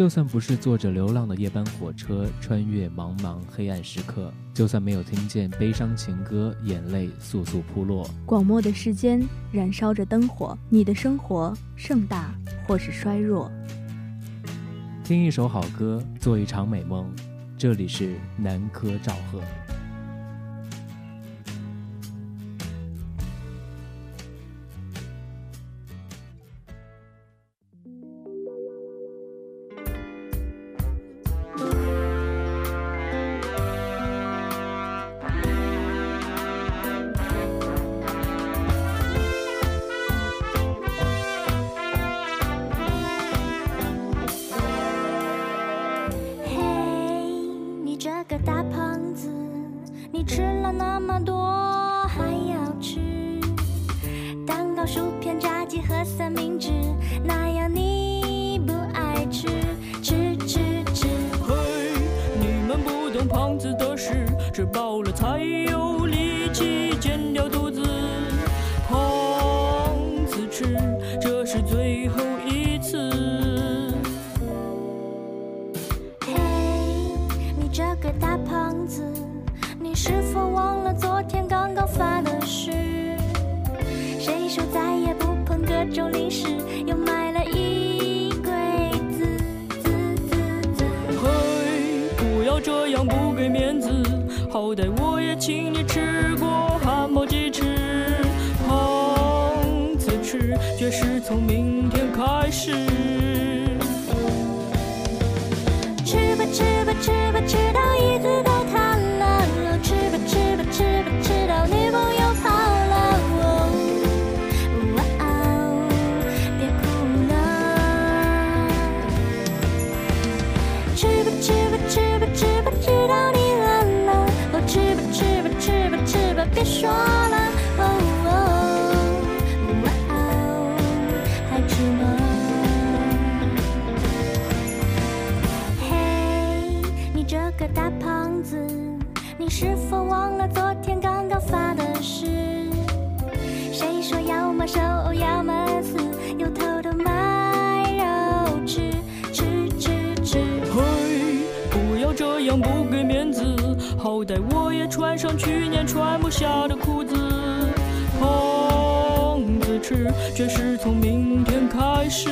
就算不是坐着流浪的夜班火车，穿越茫茫黑暗时刻，就算没有听见悲伤情歌，眼泪簌簌扑落。广漠的世间燃烧着灯火，你的生活盛大或是衰弱。听一首好歌，做一场美梦。这里是南柯赵贺。子你是否忘了昨天刚刚发的誓？谁说再也不碰各种零食又买了一柜子子子子？子嘿不要这样不给面子。好歹我也请你是否忘了昨天刚刚发的誓？谁说要么守，要么死，又偷偷买肉吃，吃吃吃。嘿，不要这样不给面子，好歹我也穿上去年穿不下的裤子。胖子吃，却是从明天开始。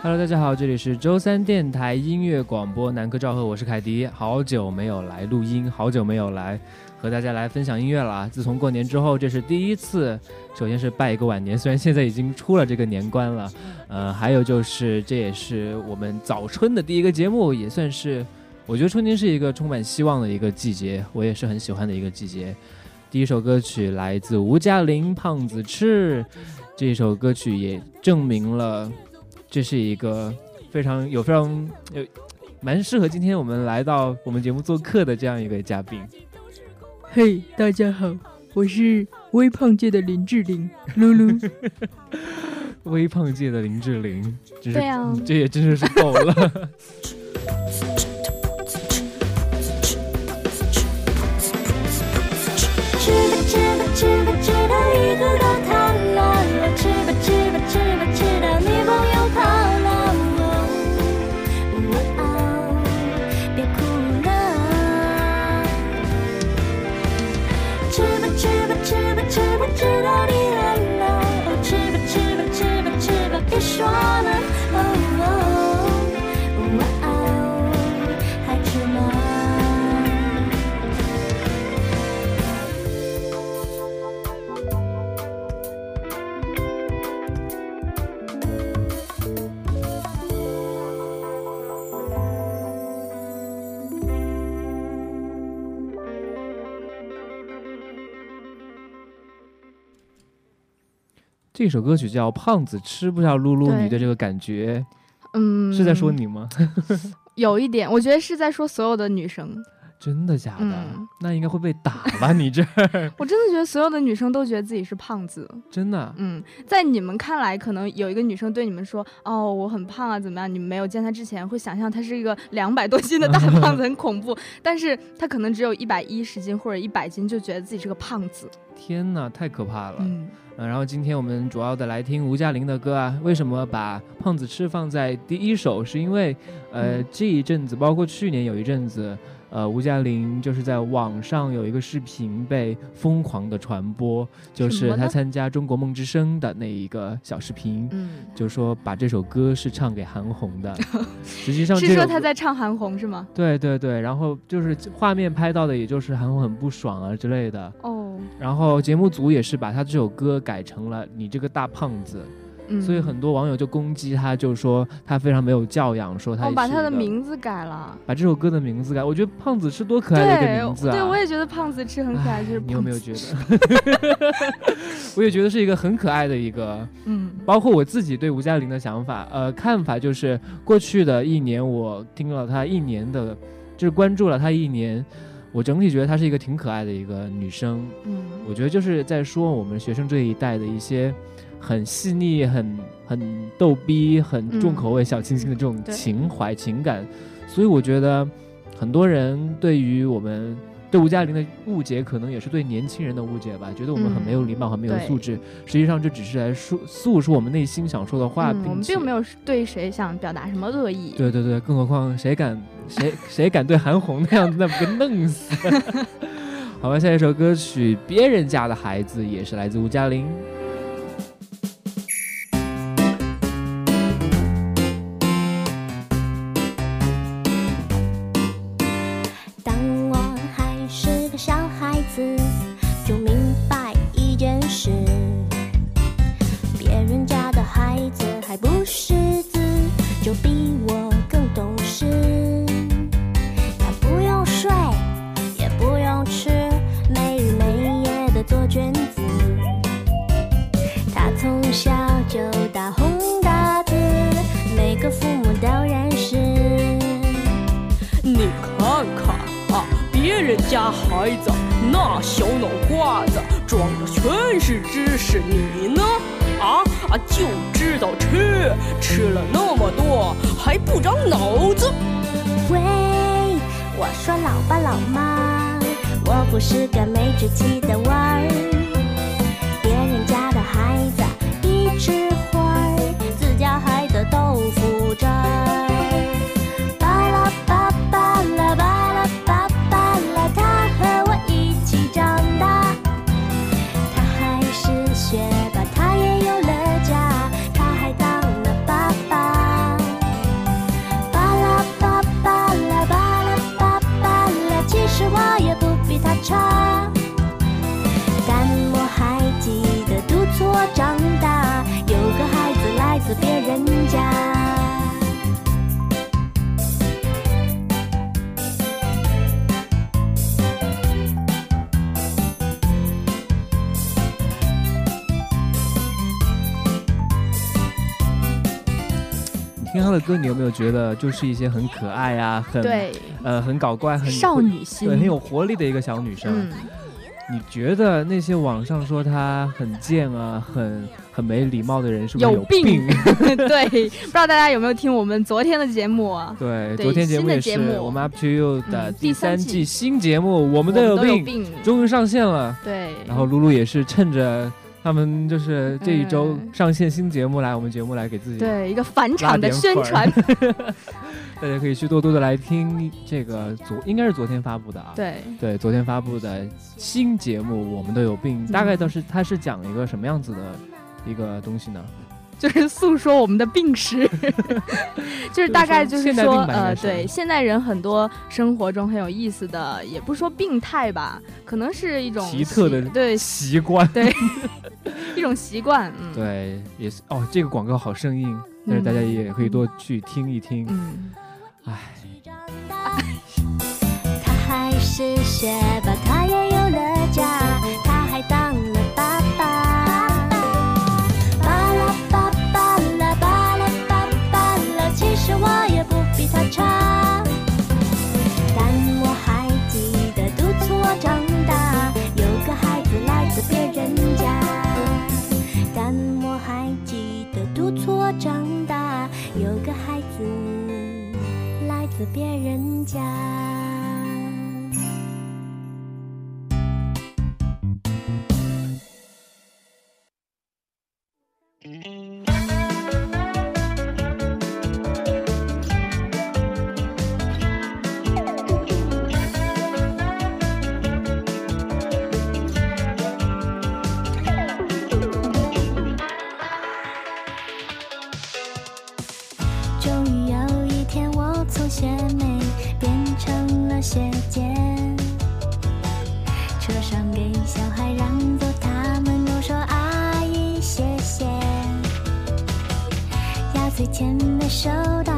Hello，大家好，这里是周三电台音乐广播南柯赵贺，我是凯迪，好久没有来录音，好久没有来和大家来分享音乐了。自从过年之后，这是第一次。首先是拜一个晚年，虽然现在已经出了这个年关了，呃，还有就是这也是我们早春的第一个节目，也算是我觉得春天是一个充满希望的一个季节，我也是很喜欢的一个季节。第一首歌曲来自吴嘉玲《胖子吃》，这首歌曲也证明了。这是一个非常有非常有蛮适合今天我们来到我们节目做客的这样一个嘉宾。嘿，大家好，我是微胖界的林志玲，露露。微胖界的林志玲，真是这也真的是够了。这首歌曲叫《胖子吃》，不知道露露你的这个感觉，嗯，是在说你吗？有一点，我觉得是在说所有的女生。真的假的？嗯那应该会被打吧？你这 我真的觉得所有的女生都觉得自己是胖子。真的嗯，在你们看来，可能有一个女生对你们说：“哦，我很胖啊，怎么样？”你们没有见她之前，会想象她是一个两百多斤的大胖子，很恐怖。但是她可能只有一百一十斤或者一百斤，就觉得自己是个胖子。天哪，太可怕了。嗯，呃然后今天我们主要的来听吴佳玲的歌啊。为什么把《胖子吃》放在第一首？是因为，呃，嗯这一阵子，包括去年有一阵子，呃，吴佳玲就是在网上有一个视频被疯狂的传播，就是她参加《中国梦之声》的那一个小视频，嗯，就说把这首歌是唱给韩红的。实际上是说她在唱韩红是吗？对对对，然后就是画面拍到的，也就是韩红很不爽啊之类的。哦，然后节目组也是把她这首歌改成了“你这个大胖子”，嗯，所以很多网友就攻击他，就说他非常没有教养，说他哦，把他的名字改了。把这首歌的名字改。我觉得“胖子吃”多可爱的一个名字啊！对，我也觉得胖子吃很可爱，就是你有没有觉得？我也觉得是一个很可爱的一个，嗯包括我自己对吴佳玲的想法，呃，看法就是过去的一年，我听了她一年的，就是关注了她一年，我整体觉得她是一个挺可爱的一个女生。嗯我觉得就是在说我们学生这一代的一些很细腻、很很逗逼、很重口味、小清新的这种情怀、情感，所以我觉得很多人对于我们。对吴佳玲的误解，可能也是对年轻人的误解吧，觉得我们很没有礼貌、很没有素质。实际上，这只是来诉诉说我们内心想说的话，嗯，我并且们并没有对谁想表达什么恶意。对对对，更何况谁敢 谁谁敢对韩红那样子，那不给弄死？好吧，下一首歌曲《别人家的孩子》也是来自吴佳玲。老爸老妈，我不是个没志气的娃儿。听她的歌，你有没有觉得就是一些很可爱啊，很对，呃很搞怪、很少女心，对很有活力的一个小女生？嗯，你觉得那些网上说她很贱啊、很很没礼貌的人，是不是有病？病 对，不知道大家有没有听我们昨天的节目啊？对，对昨天节目也是我们 Up to You 的嗯第第三季新节目，我我们都有病，病，终于上线了。对，然后露露也是趁着他们就是这一周嗯。上线新节目来，我们节目来给自己，对一个返场的宣传，大家可以去多多的来听这个昨应该是昨天发布的啊，对，对，昨天发布的新节目《我们都有病》，大概都是它是讲一个什么样子的一个东西呢？就是诉说我们的病史，就是大概就是说，呃，对，现代人很多生活中很有意思的，也不说病态吧，可能是一种奇特的对习惯，对 一种习惯，嗯，对，也是哦，这个广告好生硬，但是大家也可以多去听一听。嗯，唉，他还是学霸，他也有了家，成了学姐。车上给小孩让座，他们都说阿姨谢谢。压岁钱没收到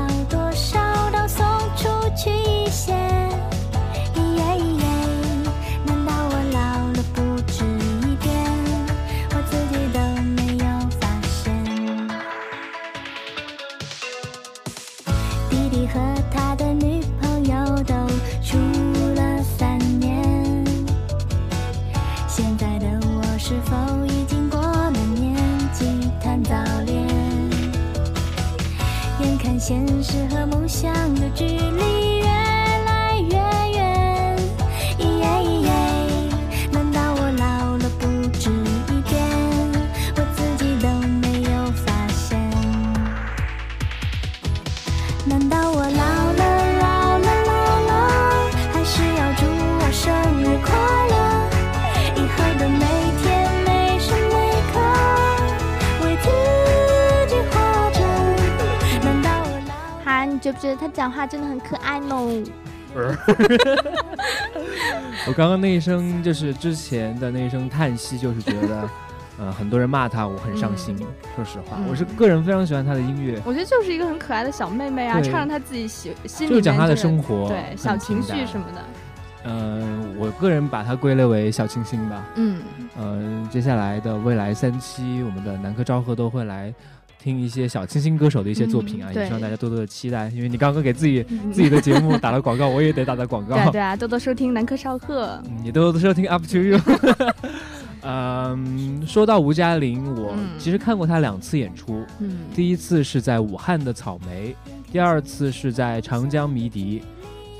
现实和梦想的距离。觉不觉得他讲话真的很可爱呢？我刚刚那一声就是之前的那一声叹息，就是觉得，呃，很多人骂他，我很伤心。说实话，嗯我是个人非常喜欢他的音乐，我觉得就是一个很可爱的小妹妹啊，对唱着她自己喜心里就是讲他的生活，对小情绪什么的。嗯、我个人把它归类为小清新吧。嗯，呃、接下来的未来三期，我们的南柯昭和都会来听一些小清新歌手的一些作品啊，嗯也希望大家多多的期待。因为你刚刚给自己嗯自己的节目打了广告，我也得打打广告。对啊对啊，多多收听南柯少赫。嗯也多多收听 Up to You。嗯，说到吴嘉玲，我嗯其实看过她两次演出，嗯，第一次是在武汉的草莓，第二次是在长江迷笛。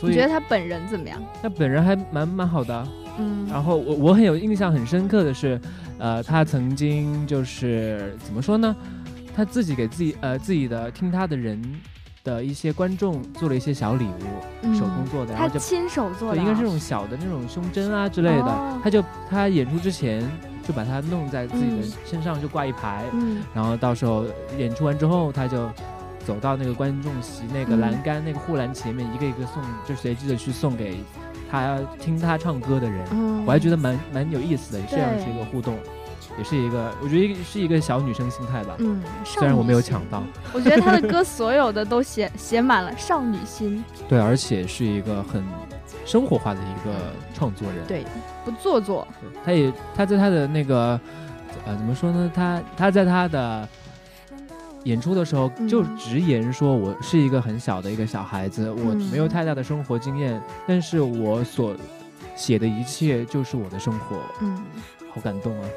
所以你觉得她本人怎么样？她本人还蛮蛮好的。嗯，然后我我很有印象很深刻的是，呃，她曾经就是怎么说呢？她自己给自己呃自己的听他的人的一些观众做了一些小礼物，嗯。手工做的，然后就亲手做的应该是那种小的那种胸针啊之类的。哦他就他演出之前就把它弄在自己的嗯。身上，就挂一排，嗯。然后到时候演出完之后，他就走到那个观众席那个嗯栏杆、那个护栏前面，一个一个送，就随机的去送给他听他唱歌的人。嗯，我还觉得蛮蛮有意思的，这样对是一个互动，也是一个，我觉得是一个小女生心态吧。嗯，虽然我没有抢到。我觉得她的歌所有的都写写满了少女心，对，而且是一个很生活化的一个创作人。对，不做作，对，他也他在他的那个呃怎么说呢？他他在他的演出的时候嗯就直言说，我是一个很小的一个小孩子，我嗯没有太大的生活经验，但是我所写的一切就是我的生活，嗯好感动啊！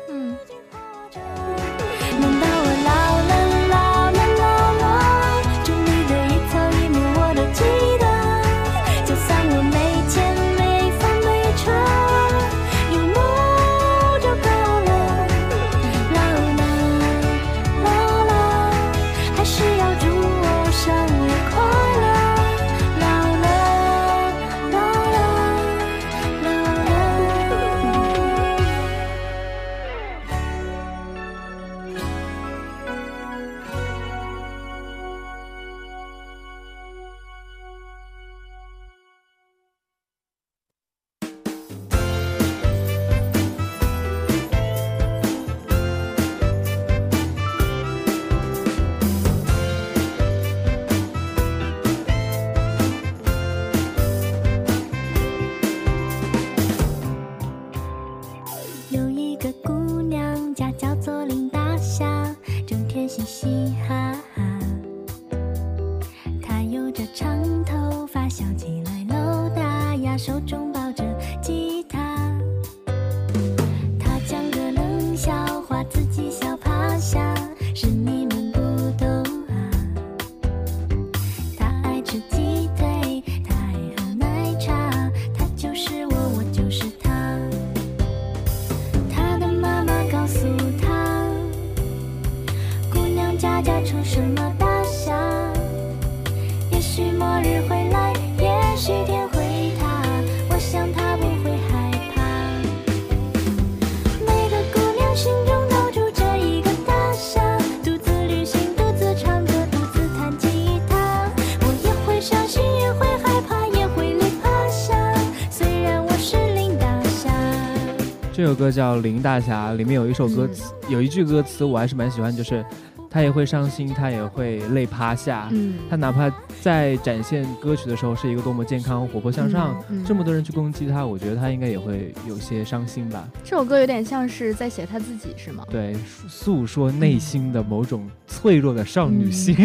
这首歌叫《林大侠》，里面有一首歌词，有一句歌词我还是蛮喜欢，就是他也会伤心，他也会累趴下。嗯，他哪怕在展现歌曲的时候是一个多么健康、活泼向上，这么多人去攻击他，我觉得他应该也会有些伤心吧。这首歌有点像是在写他自己，是吗？对，诉说内心的某种脆弱的少女心。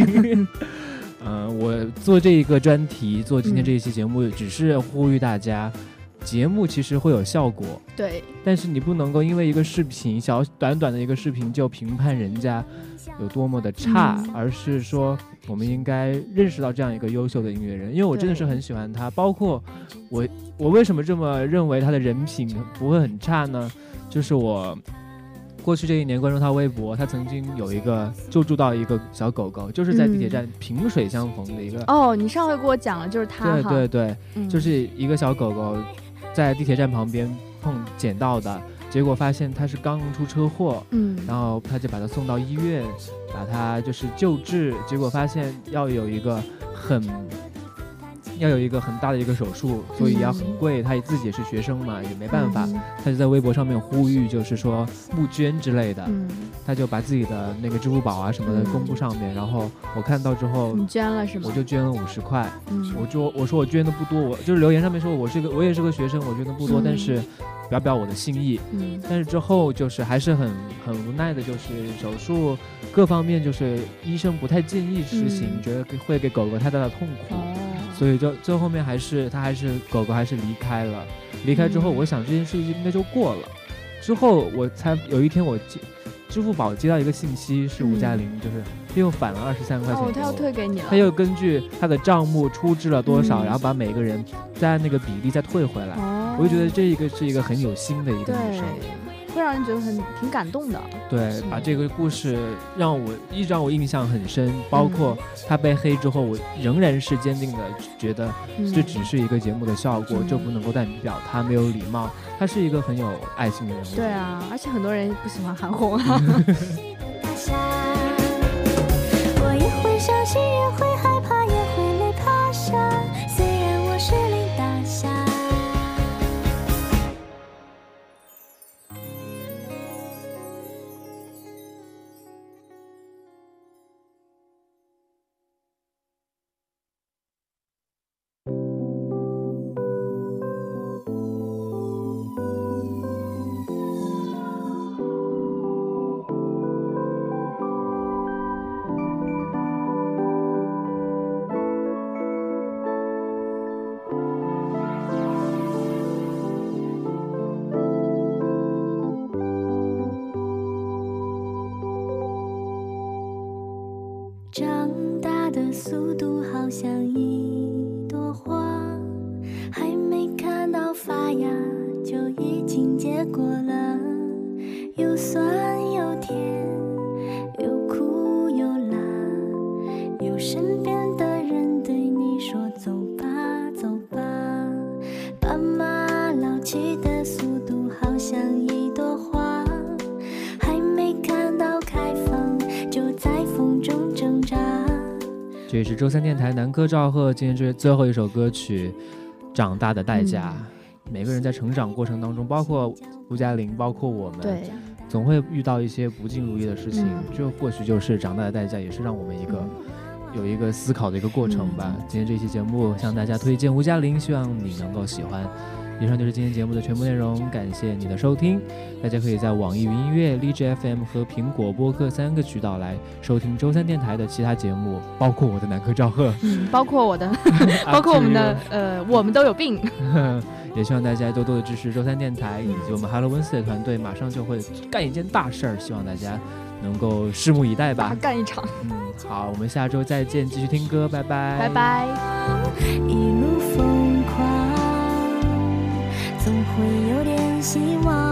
嗯、我做这一个专题，做今天这一期节目，只是呼吁大家，节目其实会有效果，对，但是你不能够因为一个视频，小短短的一个视频就评判人家有多么的差，嗯。而是说我们应该认识到这样一个优秀的音乐人，因为我真的是很喜欢他，包括我，我为什么这么认为他的人品不会很差呢？就是我。过去这一年关注他微博，他曾经有一个救助到一个小狗狗，就是在地铁站萍水相逢的一个，哦，你上回给我讲了，就是他对，对对，嗯。就是一个小狗狗在地铁站旁边碰捡到的，结果发现他是刚出车祸，嗯，然后他就把他送到医院，把他就是救治，结果发现要有一个很。要有一个很大的一个手术，所以要很贵。他自己也是学生嘛，也没办法，嗯他就在微博上面呼吁，就是说募捐之类的。嗯，他就把自己的那个支付宝啊什么的嗯公布上面，然后我看到之后，你捐了是吗？我就捐了五十块。嗯，我就我说我捐的不多，我就是留言上面说我是个我也是个学生，我捐的不多，嗯但是表表我的心意。嗯但是之后就是还是很很无奈的，就是手术各方面就是医生不太建议执行，嗯觉得会给狗狗太大的痛苦，哦，所以就最后面还是他还是狗狗还是离开了。离开之后，嗯我想这件事情应该就过了。之后我才有一天我接支付宝接到一个信息，是吴佳玲，就是他又返了二十三块钱他要退给你了，他又根据他的账目出支了多少，嗯然后把每个人在那个比例再退回来。哦，我就觉得这一个是一个很有心的一个女生，对，会让人觉得很挺感动的。对，把这个故事让我一直让我印象很深。包括他被黑之后，我仍然是坚定的觉得嗯这只是一个节目的效果，嗯这不能够代表他没有礼貌。他是一个很有爱心的人物。对啊，而且很多人不喜欢韩红啊。我也会伤心，也会害怕，经结果了，有酸有甜，有苦有辣，有身边的人对你说走吧走吧，爸妈老去的速度好像一朵花，还没看到开放就在风中挣扎。这也是周三电台南柯赵贺今天这最后一首歌曲《长大的代价》嗯每个人在成长过程当中，包括吴佳玲，包括我们，对，总会遇到一些不尽如意的事情。嗯这或许就是长大的代价，也是让我们一个、有一个思考的一个过程吧。嗯今天这期节目向大家推荐吴佳玲，希望你能够喜欢。以上就是今天节目的全部内容，感谢你的收听。大家可以在网易云音乐、荔枝 FM 和苹果播客三个渠道来收听周三电台的其他节目，包括我的南柯赵贺，嗯，包括我的，包括我们的，呃，我们都有病。也希望大家多多的支持周三电台以及我们 Hello 温斯的团队，马上就会干一件大事儿，希望大家能够拭目以待大吧。干一场，嗯，好，我们下周再见，继续听歌，拜拜，拜。拜。一路会有点希望。